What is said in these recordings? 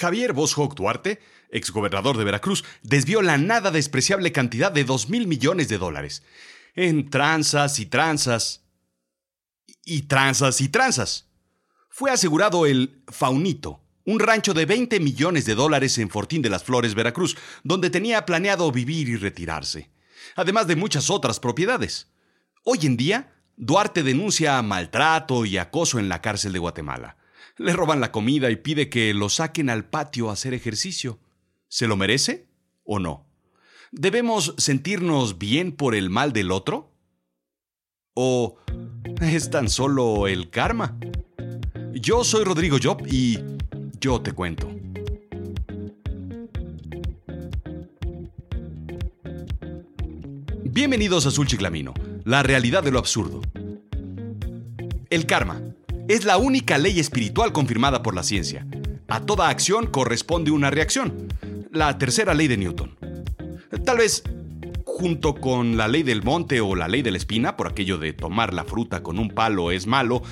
Javier Boschok Duarte, exgobernador de Veracruz, desvió la nada despreciable cantidad de 2 mil millones de dólares en tranzas y tranzas y tranzas y tranzas. Fue asegurado el Faunito, un rancho de 20 millones de dólares en Fortín de las Flores, Veracruz, donde tenía planeado vivir y retirarse, además de muchas otras propiedades. Hoy en día, Duarte denuncia maltrato y acoso en la cárcel de Guatemala. Le roban la comida y pide que lo saquen al patio a hacer ejercicio. ¿Se lo merece o no? ¿Debemos sentirnos bien por el mal del otro? ¿O es tan solo el karma? Yo soy Rodrigo Job y yo te cuento. Bienvenidos a Azul Chiclamino, la realidad de lo absurdo. El karma es la única ley espiritual confirmada por la ciencia. A toda acción corresponde una reacción. La tercera ley de Newton. Tal vez junto con la ley del monte o la ley de la espina, por aquello de tomar la fruta con un palo es malo,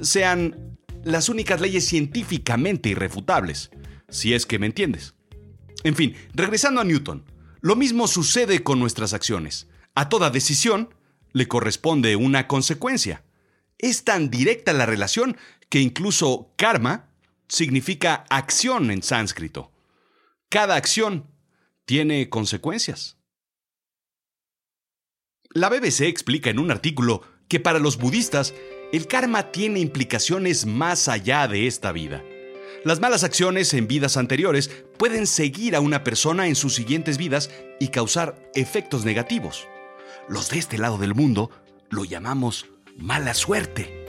sean las únicas leyes científicamente irrefutables, si es que me entiendes. En fin, regresando a Newton, lo mismo sucede con nuestras acciones. A toda decisión le corresponde una consecuencia. Es tan directa la relación que incluso karma significa acción en sánscrito. Cada acción tiene consecuencias. La BBC explica en un artículo que para los budistas el karma tiene implicaciones más allá de esta vida. Las malas acciones en vidas anteriores pueden seguir a una persona en sus siguientes vidas y causar efectos negativos. Los de este lado del mundo lo llamamos mala suerte.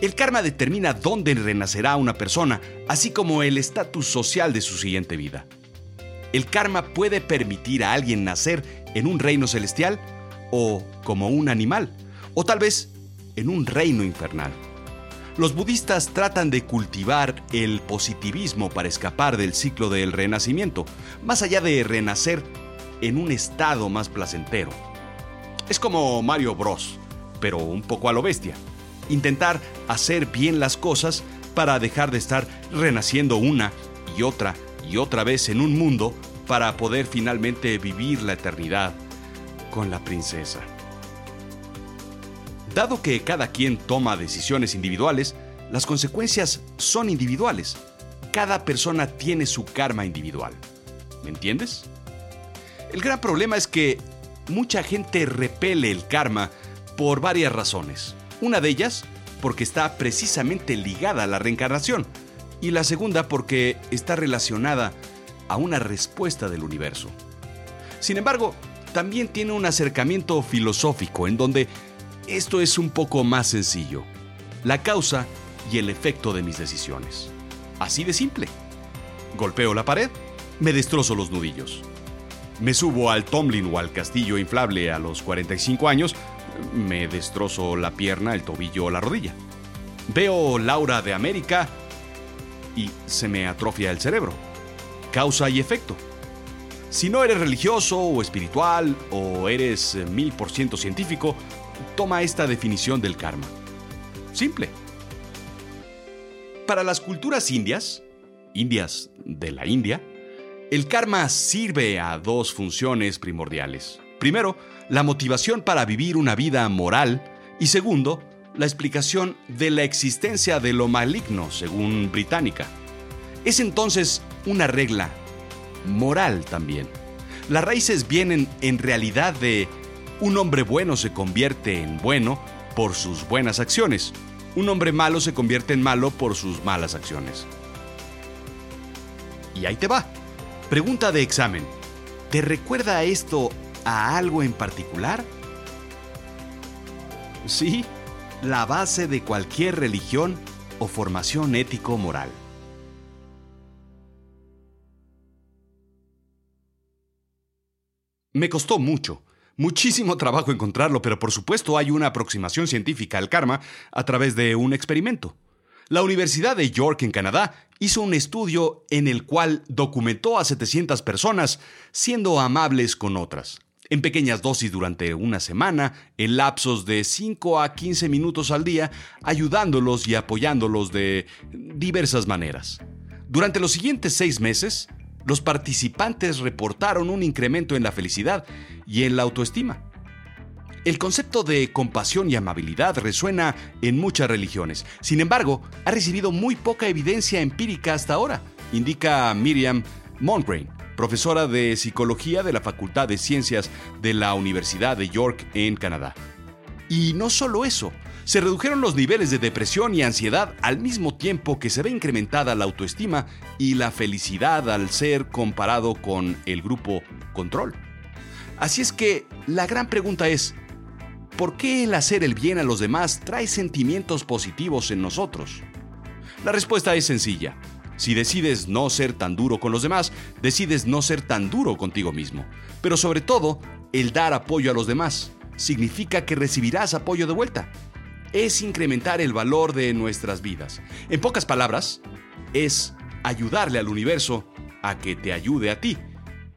El karma determina dónde renacerá una persona, así como el estatus social de su siguiente vida. El karma puede permitir a alguien nacer en un reino celestial o como un animal, o tal vez en un reino infernal. Los budistas tratan de cultivar el positivismo para escapar del ciclo del renacimiento, más allá de renacer en un estado más placentero. Es como Mario Bros pero un poco a lo bestia. Intentar hacer bien las cosas para dejar de estar renaciendo una y otra y otra vez en un mundo para poder finalmente vivir la eternidad con la princesa. Dado que cada quien toma decisiones individuales, las consecuencias son individuales. Cada persona tiene su karma individual. ¿Me entiendes? El gran problema es que mucha gente repele el karma por varias razones. Una de ellas porque está precisamente ligada a la reencarnación y la segunda porque está relacionada a una respuesta del universo. Sin embargo, también tiene un acercamiento filosófico en donde esto es un poco más sencillo. La causa y el efecto de mis decisiones. Así de simple. Golpeo la pared, me destrozo los nudillos. Me subo al Tomlin o al castillo inflable a los 45 años me destrozo la pierna, el tobillo o la rodilla. Veo Laura de América y se me atrofia el cerebro. Causa y efecto. Si no eres religioso o espiritual o eres eh, mil por ciento científico, toma esta definición del karma. Simple. Para las culturas indias, indias de la India, el karma sirve a dos funciones primordiales. Primero, la motivación para vivir una vida moral y segundo, la explicación de la existencia de lo maligno, según Británica. Es entonces una regla moral también. Las raíces vienen en realidad de un hombre bueno se convierte en bueno por sus buenas acciones. Un hombre malo se convierte en malo por sus malas acciones. Y ahí te va. Pregunta de examen. ¿Te recuerda esto a algo en particular? Sí, la base de cualquier religión o formación ético-moral. Me costó mucho, muchísimo trabajo encontrarlo, pero por supuesto hay una aproximación científica al karma a través de un experimento. La Universidad de York en Canadá hizo un estudio en el cual documentó a 700 personas siendo amables con otras, en pequeñas dosis durante una semana, en lapsos de 5 a 15 minutos al día, ayudándolos y apoyándolos de diversas maneras. Durante los siguientes seis meses, los participantes reportaron un incremento en la felicidad y en la autoestima. El concepto de compasión y amabilidad resuena en muchas religiones. Sin embargo, ha recibido muy poca evidencia empírica hasta ahora, indica Miriam Mongrain, profesora de psicología de la Facultad de Ciencias de la Universidad de York en Canadá. Y no solo eso, se redujeron los niveles de depresión y ansiedad al mismo tiempo que se ve incrementada la autoestima y la felicidad al ser comparado con el grupo control. Así es que la gran pregunta es, ¿por qué el hacer el bien a los demás trae sentimientos positivos en nosotros? La respuesta es sencilla. Si decides no ser tan duro con los demás, decides no ser tan duro contigo mismo. Pero sobre todo, el dar apoyo a los demás significa que recibirás apoyo de vuelta. Es incrementar el valor de nuestras vidas. En pocas palabras, es ayudarle al universo a que te ayude a ti.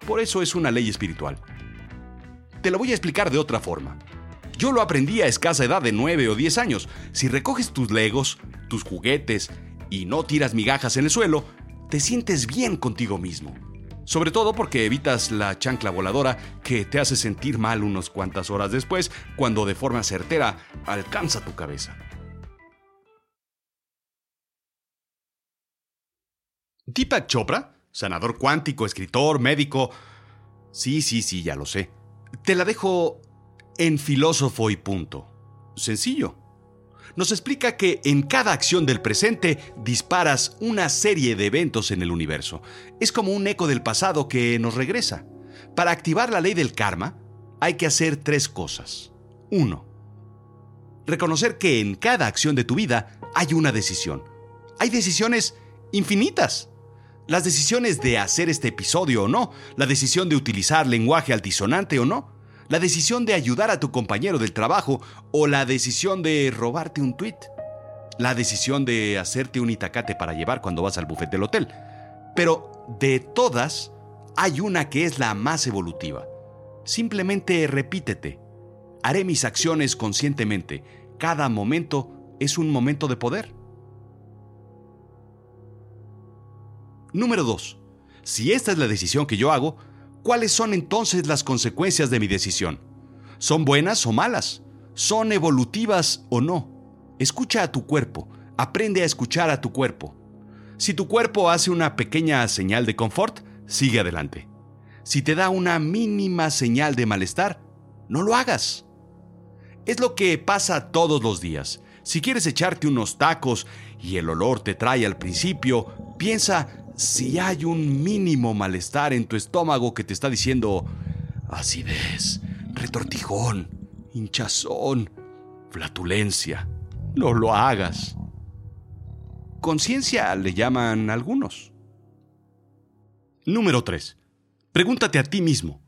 Por eso es una ley espiritual. Te lo voy a explicar de otra forma. Yo lo aprendí a escasa edad de 9 o 10 años. Si recoges tus legos, tus juguetes y no tiras migajas en el suelo, te sientes bien contigo mismo. Sobre todo porque evitas la chancla voladora que te hace sentir mal unas cuantas horas después cuando de forma certera alcanza tu cabeza. Deepak Chopra, sanador cuántico, escritor, médico. Sí, sí, sí, ya lo sé. Te la dejo en filósofo y punto. Sencillo. Nos explica que en cada acción del presente disparas una serie de eventos en el universo. Es como un eco del pasado que nos regresa. Para activar la ley del karma, hay que hacer tres cosas. Uno, reconocer que en cada acción de tu vida hay una decisión. Hay decisiones infinitas. Las decisiones de hacer este episodio o no, la decisión de utilizar lenguaje altisonante o no, la decisión de ayudar a tu compañero del trabajo o la decisión de robarte un tweet, la decisión de hacerte un itacate para llevar cuando vas al buffet del hotel. Pero de todas, hay una que es la más evolutiva. Simplemente repítete. Haré mis acciones conscientemente. Cada momento es un momento de poder. Número 2. Si esta es la decisión que yo hago, ¿cuáles son entonces las consecuencias de mi decisión? ¿Son buenas o malas? ¿Son evolutivas o no? Escucha a tu cuerpo, aprende a escuchar a tu cuerpo. Si tu cuerpo hace una pequeña señal de confort, sigue adelante. Si te da una mínima señal de malestar, no lo hagas. Es lo que pasa todos los días. Si quieres echarte unos tacos y el olor te trae al principio, piensa si hay un mínimo malestar en tu estómago que te está diciendo acidez, retortijón, hinchazón, flatulencia, no lo hagas. Conciencia le llaman algunos. Número 3. Pregúntate a ti mismo.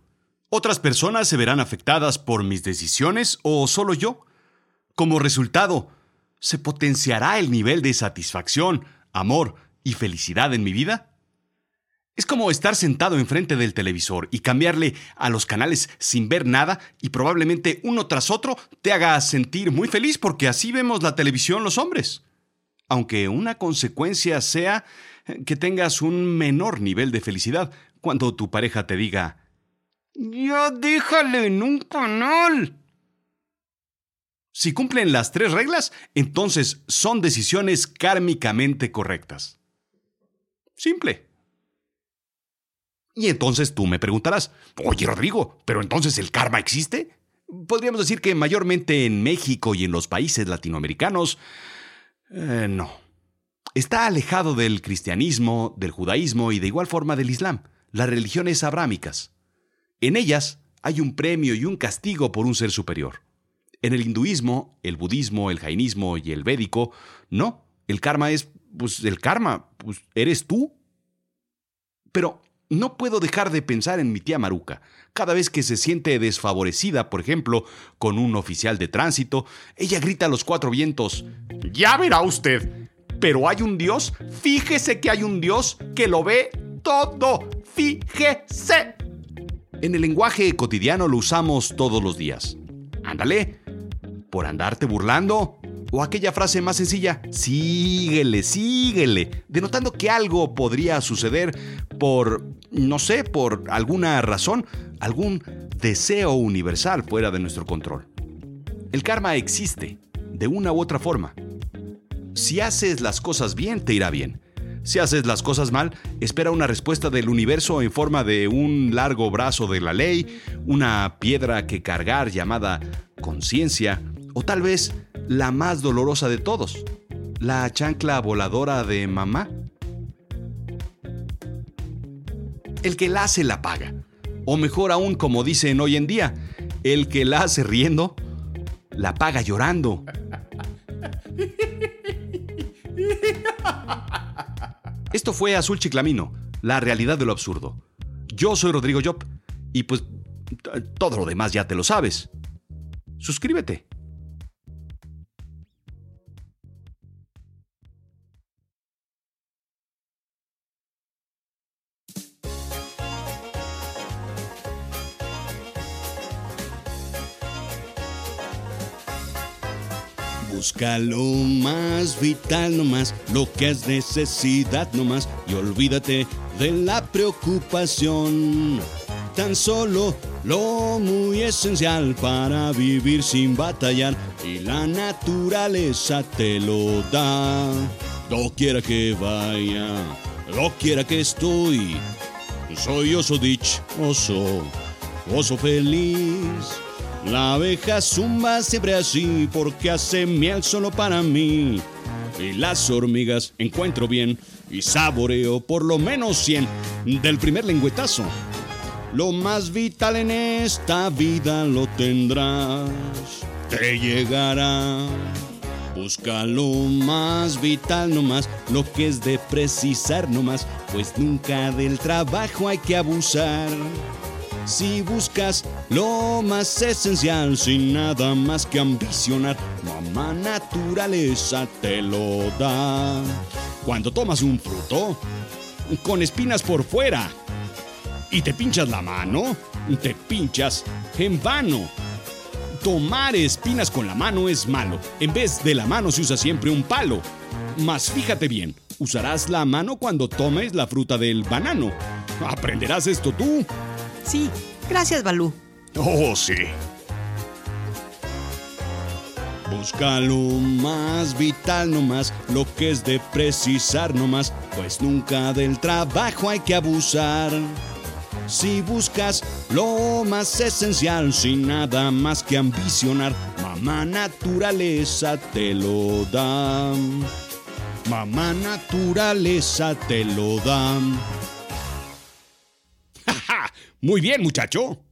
¿Otras personas se verán afectadas por mis decisiones o solo yo? Como resultado, ¿se potenciará el nivel de satisfacción, amor, y felicidad en mi vida? Es como estar sentado enfrente del televisor y cambiarle a los canales sin ver nada y probablemente uno tras otro te haga sentir muy feliz porque así vemos la televisión los hombres. Aunque una consecuencia sea que tengas un menor nivel de felicidad cuando tu pareja te diga, ya déjale en un canal. Si cumplen las tres reglas, entonces son decisiones kármicamente correctas. Simple. Y entonces tú me preguntarás, oye Rodrigo, ¿pero entonces el karma existe? Podríamos decir que mayormente en México y en los países latinoamericanos, eh, no. Está alejado del cristianismo, del judaísmo y de igual forma del islam, las religiones abrámicas. En ellas hay un premio y un castigo por un ser superior. En el hinduismo, el budismo, el jainismo y el védico, no. El karma es pues el karma, pues eres tú. Pero no puedo dejar de pensar en mi tía Maruca. Cada vez que se siente desfavorecida, por ejemplo, con un oficial de tránsito, ella grita a los cuatro vientos, Ya verá usted. Pero hay un Dios, fíjese que hay un Dios que lo ve todo, fíjese. En el lenguaje cotidiano lo usamos todos los días. Ándale, por andarte burlando, O aquella frase más sencilla, síguele, síguele, denotando que algo podría suceder por, no sé, por alguna razón, algún deseo universal fuera de nuestro control. El karma existe, de una u otra forma. Si haces las cosas bien, te irá bien. Si haces las cosas mal, espera una respuesta del universo en forma de un largo brazo de la ley, una piedra que cargar llamada conciencia, o tal vez la más dolorosa de todos, la chancla voladora de mamá. El que la hace la paga. O mejor aún, como dicen hoy en día, el que la hace riendo, la paga llorando. Esto fue Azul Chiclamino, la realidad de lo absurdo. Yo soy Rodrigo Job y pues todo lo demás ya te lo sabes. Suscríbete. Busca lo más vital nomás, lo que es necesidad nomás, y olvídate de la preocupación. Tan solo lo muy esencial para vivir sin batallar, y la naturaleza te lo da. No quiera que vaya, lo quiera que estoy, soy oso dich, oso, oso feliz. La abeja zumba siempre así porque hace miel solo para mí. Y las hormigas encuentro bien y saboreo por lo menos 100 del primer lengüetazo. Lo más vital en esta vida lo tendrás, te llegará. Busca lo más vital nomás, lo que es de precisar nomás, pues nunca del trabajo hay que abusar. Si buscas lo más esencial sin nada más que ambicionar, mamá naturaleza te lo da. Cuando tomas un fruto con espinas por fuera y te pinchas la mano, te pinchas en vano. Tomar espinas con la mano es malo. En vez de la mano se usa siempre un palo. Mas fíjate bien, usarás la mano cuando tomes la fruta del banano. ¿Aprenderás esto tú? Sí, gracias, Balú. Oh, sí. Busca lo más vital nomás, lo que es de precisar nomás, pues nunca del trabajo hay que abusar. Si buscas lo más esencial sin nada más que ambicionar, mamá naturaleza te lo da. Mamá naturaleza te lo da. Muy bien, muchacho.